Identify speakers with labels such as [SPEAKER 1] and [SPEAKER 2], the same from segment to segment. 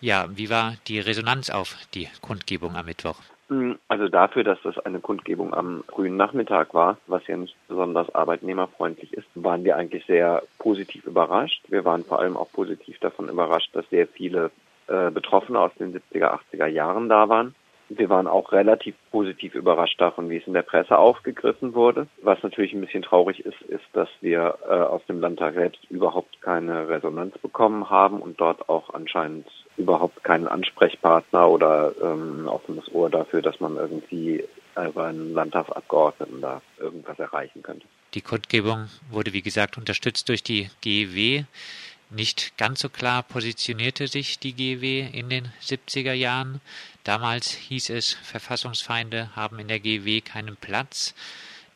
[SPEAKER 1] Ja, wie war die Resonanz auf die Kundgebung am Mittwoch?
[SPEAKER 2] Hm, also dafür, dass das eine Kundgebung am frühen Nachmittag war, was ja nicht besonders arbeitnehmerfreundlich ist, waren wir eigentlich sehr positiv überrascht. Wir waren vor allem auch positiv davon überrascht, dass sehr viele äh, Betroffene aus den 70er, 80er Jahren da waren. Wir waren auch relativ positiv überrascht davon, wie es in der Presse aufgegriffen wurde. Was natürlich ein bisschen traurig ist, ist, dass wir äh, aus dem Landtag selbst überhaupt keine Resonanz bekommen haben und dort auch anscheinend überhaupt keinen Ansprechpartner oder ähm, offenes Ohr dafür, dass man irgendwie über einen Landtagsabgeordneten da irgendwas erreichen könnte.
[SPEAKER 1] Die Kundgebung wurde, wie gesagt, unterstützt durch die GEW. Nicht ganz so klar positionierte sich die GEW in den 70er Jahren. Damals hieß es, Verfassungsfeinde haben in der GEW keinen Platz.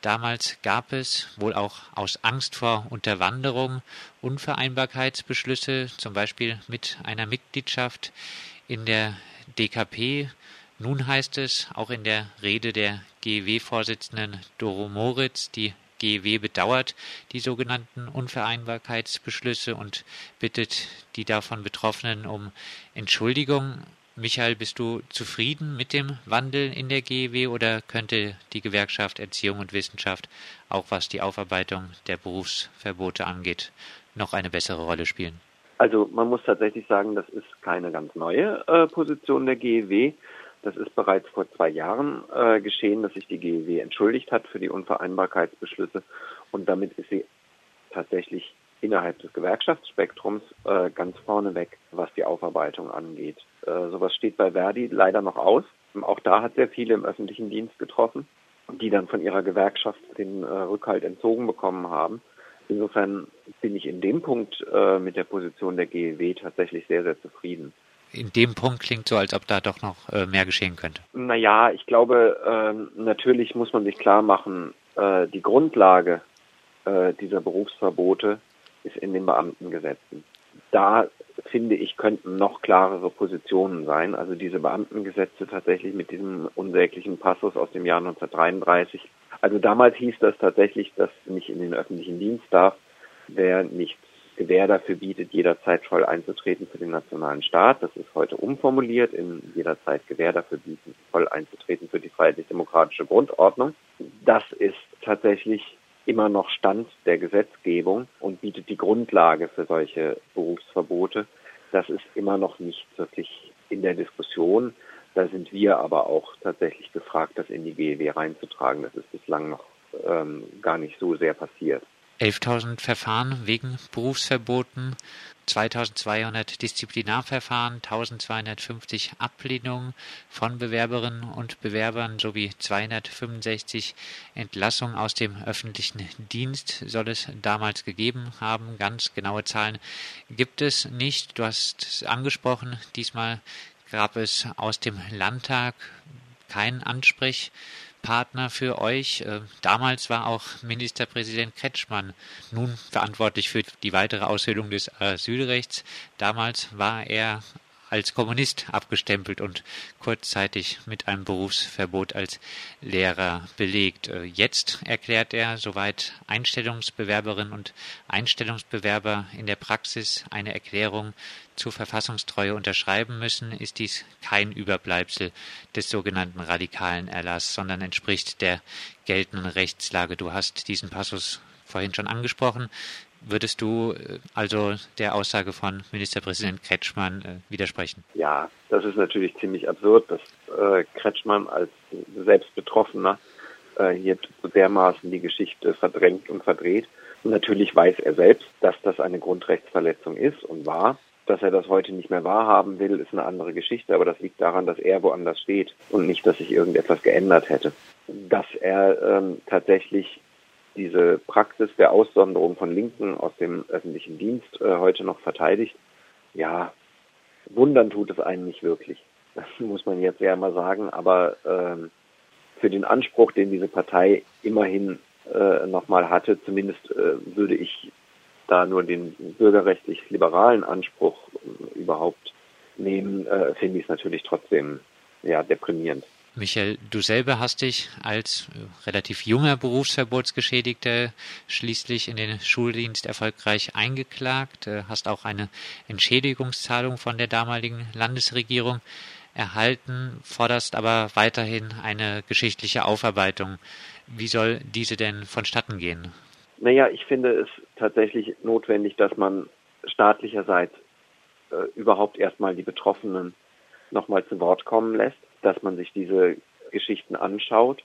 [SPEAKER 1] Damals gab es, wohl auch aus Angst vor Unterwanderung, Unvereinbarkeitsbeschlüsse, zum Beispiel mit einer Mitgliedschaft in der DKP. Nun heißt es auch in der Rede der GEW-Vorsitzenden Doro Moritz, die GEW bedauert die sogenannten Unvereinbarkeitsbeschlüsse und bittet die davon Betroffenen um Entschuldigung. Michael, bist du zufrieden mit dem Wandel in der GEW oder könnte die Gewerkschaft Erziehung und Wissenschaft, auch was die Aufarbeitung der Berufsverbote angeht, noch eine bessere Rolle spielen?
[SPEAKER 2] Also man muss tatsächlich sagen, das ist keine ganz neue äh, Position der GEW. Das ist bereits vor zwei Jahren äh, geschehen, dass sich die GEW entschuldigt hat für die Unvereinbarkeitsbeschlüsse und damit ist sie tatsächlich innerhalb des Gewerkschaftsspektrums äh, ganz vorneweg, was die Aufarbeitung angeht. Äh, sowas steht bei Verdi leider noch aus. Auch da hat sehr viele im öffentlichen Dienst getroffen, die dann von ihrer Gewerkschaft den äh, Rückhalt entzogen bekommen haben. Insofern bin ich in dem Punkt äh, mit der Position der GEW tatsächlich sehr, sehr zufrieden
[SPEAKER 1] in dem Punkt klingt so, als ob da doch noch äh, mehr geschehen könnte.
[SPEAKER 2] Naja, ich glaube, äh, natürlich muss man sich klar machen, äh, die Grundlage äh, dieser Berufsverbote ist in den Beamtengesetzen. Da finde ich, könnten noch klarere Positionen sein. Also diese Beamtengesetze tatsächlich mit diesem unsäglichen Passus aus dem Jahr 1933. Also damals hieß das tatsächlich, dass nicht in den öffentlichen Dienst darf, wer nicht Gewähr dafür bietet, jederzeit voll einzutreten für den nationalen Staat. Das ist heute umformuliert in jederzeit Gewähr dafür bieten, voll einzutreten für die freiheitlich-demokratische Grundordnung. Das ist tatsächlich immer noch Stand der Gesetzgebung und bietet die Grundlage für solche Berufsverbote. Das ist immer noch nicht wirklich in der Diskussion. Da sind wir aber auch tatsächlich gefragt, das in die GEW reinzutragen. Das ist bislang noch ähm, gar nicht so sehr passiert.
[SPEAKER 1] 11.000 Verfahren wegen Berufsverboten, 2200 Disziplinarverfahren, 1250 Ablehnungen von Bewerberinnen und Bewerbern sowie 265 Entlassungen aus dem öffentlichen Dienst soll es damals gegeben haben. Ganz genaue Zahlen gibt es nicht. Du hast es angesprochen, diesmal gab es aus dem Landtag keinen Ansprech Partner für euch. Äh, damals war auch Ministerpräsident Kretschmann nun verantwortlich für die weitere Aushöhlung des Asylrechts. Damals war er als Kommunist abgestempelt und kurzzeitig mit einem Berufsverbot als Lehrer belegt. Äh, jetzt erklärt er, soweit Einstellungsbewerberinnen und Einstellungsbewerber in der Praxis eine Erklärung zur Verfassungstreue unterschreiben müssen, ist dies kein Überbleibsel des sogenannten radikalen Erlass, sondern entspricht der geltenden Rechtslage. Du hast diesen Passus vorhin schon angesprochen. Würdest du äh, also der Aussage von Ministerpräsident Kretschmann äh, widersprechen?
[SPEAKER 2] Ja, das ist natürlich ziemlich absurd, dass äh, Kretschmann als selbst Betroffener äh, hier dermaßen die Geschichte verdrängt und verdreht. Natürlich weiß er selbst, dass das eine Grundrechtsverletzung ist und war. Dass er das heute nicht mehr wahrhaben will, ist eine andere Geschichte, aber das liegt daran, dass er woanders steht und nicht, dass sich irgendetwas geändert hätte. Dass er ähm, tatsächlich diese Praxis der Aussonderung von Linken aus dem öffentlichen Dienst äh, heute noch verteidigt, ja, wundern tut es einen nicht wirklich. Das muss man jetzt ja mal sagen, aber ähm, für den Anspruch, den diese Partei immerhin äh, nochmal hatte, zumindest äh, würde ich da nur den bürgerrechtlich-liberalen Anspruch äh, überhaupt nehmen, äh, finde ich es natürlich trotzdem ja deprimierend.
[SPEAKER 1] Michael, du selber hast dich als äh, relativ junger Berufsverbotsgeschädigter schließlich in den Schuldienst erfolgreich eingeklagt, äh, hast auch eine Entschädigungszahlung von der damaligen Landesregierung erhalten, forderst aber weiterhin eine geschichtliche Aufarbeitung. Wie soll diese denn vonstatten gehen?
[SPEAKER 2] Naja, ich finde es tatsächlich notwendig, dass man staatlicherseits äh, überhaupt erstmal die Betroffenen nochmal zu Wort kommen lässt dass man sich diese Geschichten anschaut,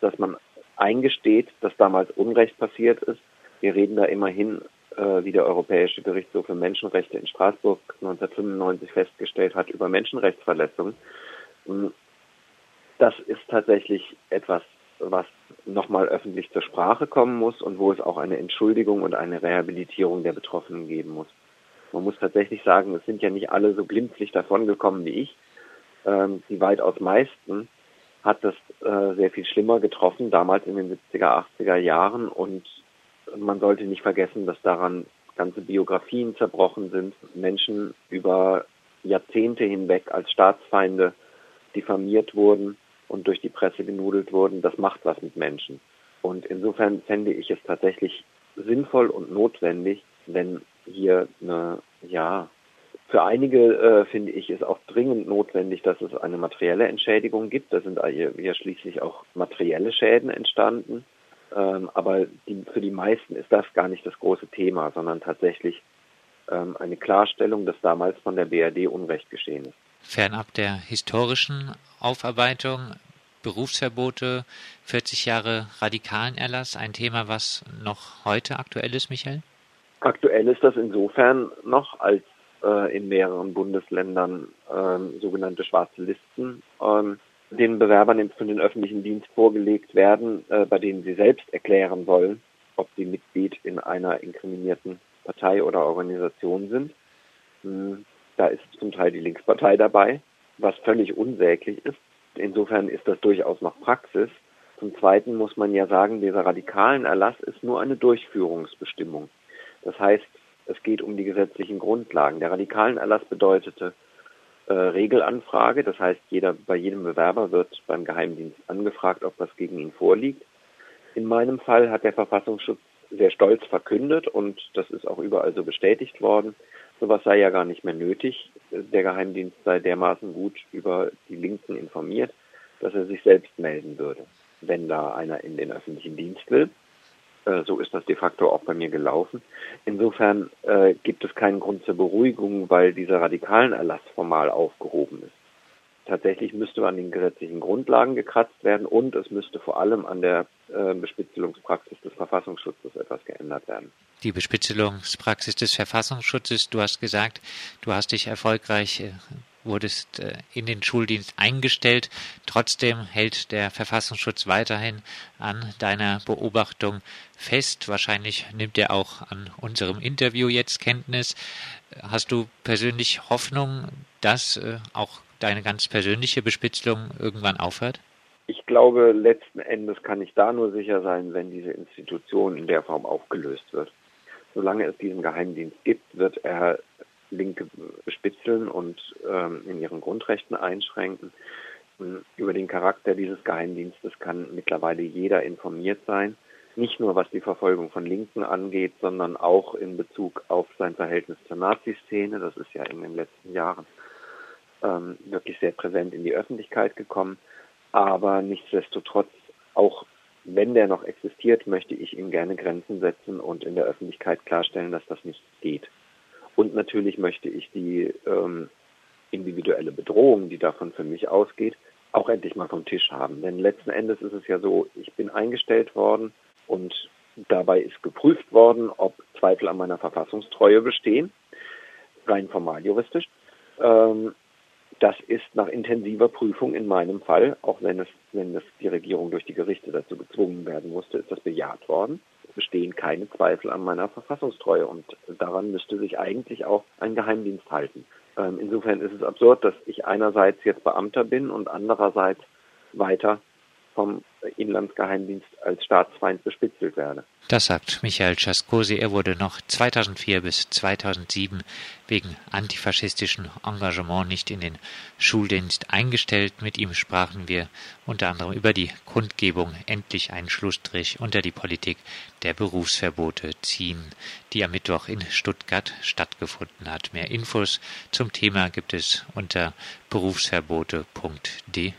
[SPEAKER 2] dass man eingesteht, dass damals Unrecht passiert ist. Wir reden da immerhin, äh, wie der Europäische Gerichtshof für Menschenrechte in Straßburg 1995 festgestellt hat, über Menschenrechtsverletzungen. Das ist tatsächlich etwas, was nochmal öffentlich zur Sprache kommen muss und wo es auch eine Entschuldigung und eine Rehabilitierung der Betroffenen geben muss. Man muss tatsächlich sagen, es sind ja nicht alle so glimpflich davongekommen wie ich ähm, die weitaus meisten, hat das äh, sehr viel schlimmer getroffen, damals in den 70er, 80er Jahren. Und man sollte nicht vergessen, dass daran ganze Biografien zerbrochen sind, Menschen über Jahrzehnte hinweg als Staatsfeinde diffamiert wurden und durch die Presse genudelt wurden. Das macht was mit Menschen. Und insofern fände ich es tatsächlich sinnvoll und notwendig, wenn hier eine, ja, für einige, äh, finde ich, ist auch dringend notwendig, dass es eine materielle Entschädigung gibt. Da sind ja schließlich auch materielle Schäden entstanden. Ähm, aber die, für die meisten ist das gar nicht das große Thema, sondern tatsächlich ähm, eine Klarstellung, dass damals von der BRD Unrecht geschehen ist.
[SPEAKER 1] Fernab der historischen Aufarbeitung, Berufsverbote, 40 Jahre radikalen Erlass, ein Thema, was noch heute aktuell ist, Michael?
[SPEAKER 2] Aktuell ist das insofern noch, als äh, in mehreren Bundesländern äh, sogenannte schwarze Listen ähm, den Bewerbern für den öffentlichen Dienst vorgelegt werden, äh, bei denen sie selbst erklären sollen, ob sie Mitglied in einer inkriminierten Partei oder Organisation sind. Hm, da ist zum Teil die Linkspartei dabei, was völlig unsäglich ist. Insofern ist das durchaus noch Praxis. Zum Zweiten muss man ja sagen, dieser radikalen Erlass ist nur eine Durchführungsbestimmung. Das heißt, es geht um die gesetzlichen Grundlagen. Der radikalen Erlass bedeutete äh, Regelanfrage, das heißt, jeder, bei jedem Bewerber wird beim Geheimdienst angefragt, ob was gegen ihn vorliegt. In meinem Fall hat der Verfassungsschutz sehr stolz verkündet und das ist auch überall so bestätigt worden. Sowas sei ja gar nicht mehr nötig. Der Geheimdienst sei dermaßen gut über die Linken informiert, dass er sich selbst melden würde, wenn da einer in den öffentlichen Dienst will. Äh, so ist das de facto auch bei mir gelaufen. Insofern äh, gibt es keinen Grund zur Beruhigung, weil dieser radikalen Erlass formal aufgehoben ist. Tatsächlich müsste an den gesetzlichen Grundlagen gekratzt werden und es müsste vor allem an der äh, Bespitzelungspraxis des Verfassungsschutzes etwas geändert werden.
[SPEAKER 1] Die Bespitzelungspraxis des Verfassungsschutzes, du hast gesagt, du hast dich erfolgreich äh, wurdest äh, in den Schuldienst eingestellt. Trotzdem hält der Verfassungsschutz weiterhin an deiner Beobachtung fest. Wahrscheinlich nimmt er auch an unserem Interview jetzt Kenntnis. Hast du persönlich Hoffnung, dass äh, auch deine ganz persönliche Bespitzelung irgendwann aufhört?
[SPEAKER 2] Ich glaube, letzten Endes kann ich da nur sicher sein, wenn diese Institution in der Form aufgelöst wird. Solange es diesen Geheimdienst gibt, wird er Linke bespitzeln und ähm, in ihren Grundrechten einschränken. Über den Charakter dieses Geheimdienstes kann mittlerweile jeder informiert sein. Nicht nur was die Verfolgung von Linken angeht, sondern auch in Bezug auf sein Verhältnis zur Nazi-Szene. Das ist ja in den letzten Jahren ähm, wirklich sehr präsent in die Öffentlichkeit gekommen. Aber nichtsdestotrotz, auch wenn der noch existiert, möchte ich ihm gerne Grenzen setzen und in der Öffentlichkeit klarstellen, dass das nicht geht. Und natürlich möchte ich die ähm, individuelle Bedrohung, die davon für mich ausgeht, auch endlich mal vom Tisch haben. Denn letzten Endes ist es ja so, ich bin eingestellt worden und dabei ist geprüft worden, ob Zweifel an meiner Verfassungstreue bestehen, rein formal juristisch. Ähm, das ist nach intensiver Prüfung in meinem Fall, auch wenn es, wenn es die Regierung durch die Gerichte dazu gezwungen werden musste, ist das bejaht worden bestehen keine Zweifel an meiner Verfassungstreue und daran müsste sich eigentlich auch ein Geheimdienst halten. Ähm, insofern ist es absurd, dass ich einerseits jetzt Beamter bin und andererseits weiter vom Inlandsgeheimdienst als Staatsfeind bespitzelt werde.
[SPEAKER 1] Das sagt Michael Czascosi. Er wurde noch 2004 bis 2007 wegen antifaschistischen Engagement nicht in den Schuldienst eingestellt. Mit ihm sprachen wir unter anderem über die Kundgebung Endlich einen Schlussstrich unter die Politik der Berufsverbote ziehen, die am Mittwoch in Stuttgart stattgefunden hat. Mehr Infos zum Thema gibt es unter berufsverbote.de.